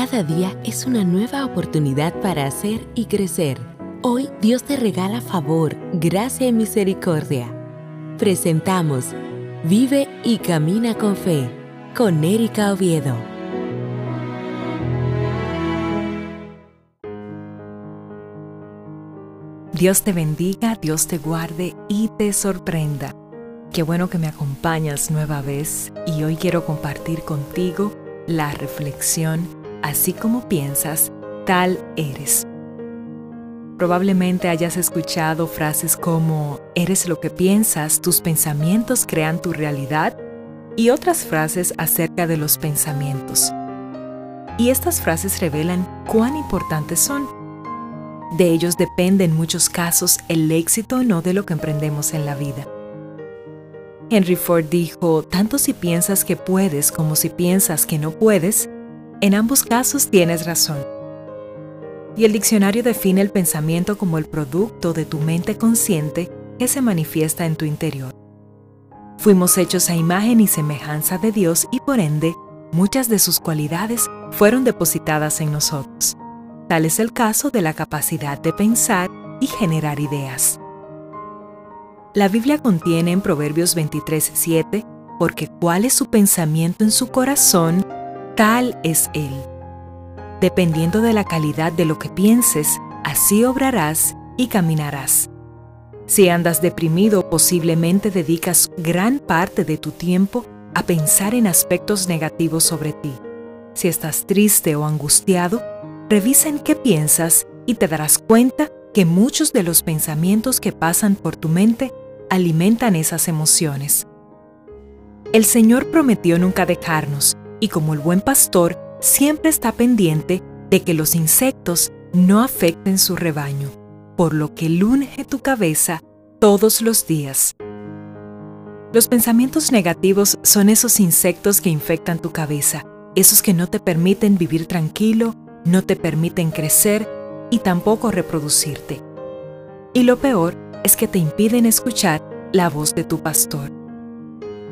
Cada día es una nueva oportunidad para hacer y crecer. Hoy Dios te regala favor, gracia y misericordia. Presentamos Vive y Camina con Fe con Erika Oviedo. Dios te bendiga, Dios te guarde y te sorprenda. Qué bueno que me acompañas nueva vez y hoy quiero compartir contigo la reflexión así como piensas, tal eres. Probablemente hayas escuchado frases como, eres lo que piensas, tus pensamientos crean tu realidad, y otras frases acerca de los pensamientos. Y estas frases revelan cuán importantes son. De ellos depende en muchos casos el éxito o no de lo que emprendemos en la vida. Henry Ford dijo, tanto si piensas que puedes como si piensas que no puedes, en ambos casos tienes razón. Y el diccionario define el pensamiento como el producto de tu mente consciente que se manifiesta en tu interior. Fuimos hechos a imagen y semejanza de Dios y por ende, muchas de sus cualidades fueron depositadas en nosotros. Tal es el caso de la capacidad de pensar y generar ideas. La Biblia contiene en Proverbios 23:7, porque cuál es su pensamiento en su corazón, tal es Él. Dependiendo de la calidad de lo que pienses, así obrarás y caminarás. Si andas deprimido, posiblemente dedicas gran parte de tu tiempo a pensar en aspectos negativos sobre ti. Si estás triste o angustiado, revisa en qué piensas y te darás cuenta que muchos de los pensamientos que pasan por tu mente alimentan esas emociones. El Señor prometió nunca dejarnos, y como el buen pastor siempre está pendiente de que los insectos no afecten su rebaño, por lo que lunge tu cabeza todos los días. Los pensamientos negativos son esos insectos que infectan tu cabeza, esos que no te permiten vivir tranquilo, no te permiten crecer y tampoco reproducirte. Y lo peor es que te impiden escuchar la voz de tu pastor.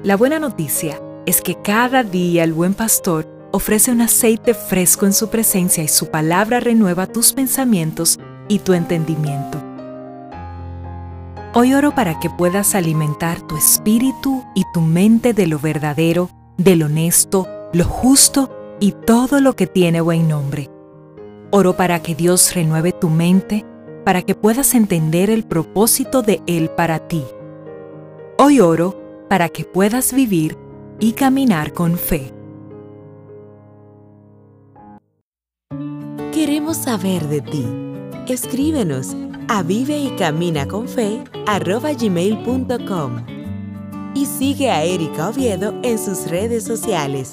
La buena noticia es que cada día el buen pastor ofrece un aceite fresco en su presencia y su palabra renueva tus pensamientos y tu entendimiento. Hoy oro para que puedas alimentar tu espíritu y tu mente de lo verdadero, de lo honesto, lo justo y todo lo que tiene buen nombre. Oro para que Dios renueve tu mente, para que puedas entender el propósito de Él para ti. Hoy oro para que puedas vivir y caminar con fe. Queremos saber de ti. Escríbenos a vive y camina con fe y sigue a Erika Oviedo en sus redes sociales